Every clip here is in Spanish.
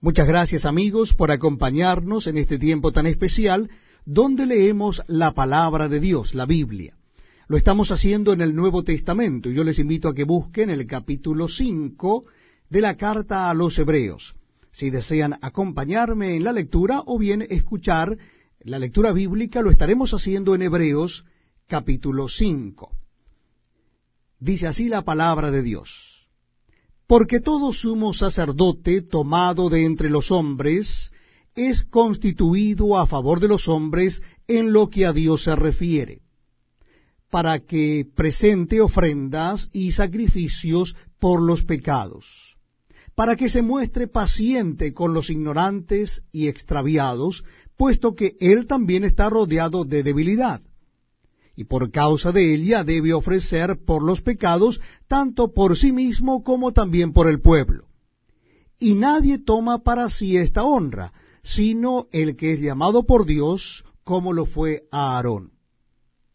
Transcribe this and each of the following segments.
Muchas gracias amigos por acompañarnos en este tiempo tan especial donde leemos la palabra de Dios, la Biblia. Lo estamos haciendo en el Nuevo Testamento y yo les invito a que busquen el capítulo 5 de la carta a los Hebreos. Si desean acompañarme en la lectura o bien escuchar la lectura bíblica, lo estaremos haciendo en Hebreos capítulo 5. Dice así la palabra de Dios. Porque todo sumo sacerdote tomado de entre los hombres es constituido a favor de los hombres en lo que a Dios se refiere, para que presente ofrendas y sacrificios por los pecados, para que se muestre paciente con los ignorantes y extraviados, puesto que él también está rodeado de debilidad y por causa de ella debe ofrecer por los pecados, tanto por sí mismo como también por el pueblo. Y nadie toma para sí esta honra, sino el que es llamado por Dios, como lo fue Aarón.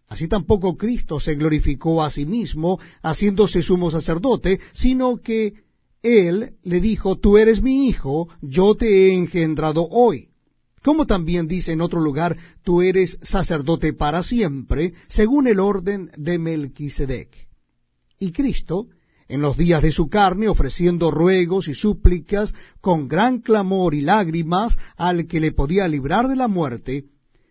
Así tampoco Cristo se glorificó a sí mismo, haciéndose sumo sacerdote, sino que él le dijo, Tú eres mi hijo, yo te he engendrado hoy. Como también dice en otro lugar, tú eres sacerdote para siempre, según el orden de Melquisedec. Y Cristo, en los días de su carne, ofreciendo ruegos y súplicas con gran clamor y lágrimas al que le podía librar de la muerte,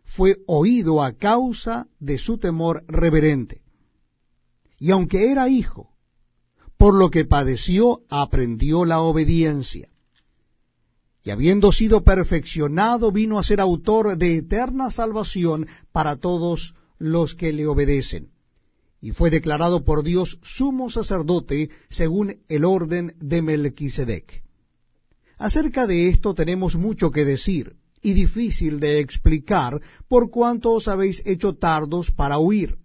fue oído a causa de su temor reverente. Y aunque era hijo, por lo que padeció, aprendió la obediencia y habiendo sido perfeccionado, vino a ser autor de eterna salvación para todos los que le obedecen. Y fue declarado por Dios sumo sacerdote según el orden de Melquisedec. Acerca de esto tenemos mucho que decir y difícil de explicar por cuanto os habéis hecho tardos para huir.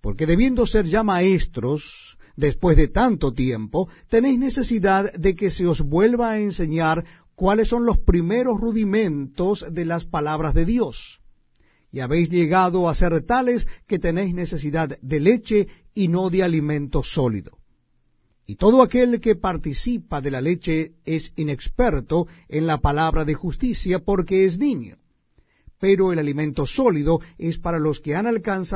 Porque debiendo ser ya maestros, después de tanto tiempo, tenéis necesidad de que se os vuelva a enseñar cuáles son los primeros rudimentos de las palabras de Dios. Y habéis llegado a ser tales que tenéis necesidad de leche y no de alimento sólido. Y todo aquel que participa de la leche es inexperto en la palabra de justicia porque es niño. Pero el alimento sólido es para los que han alcanzado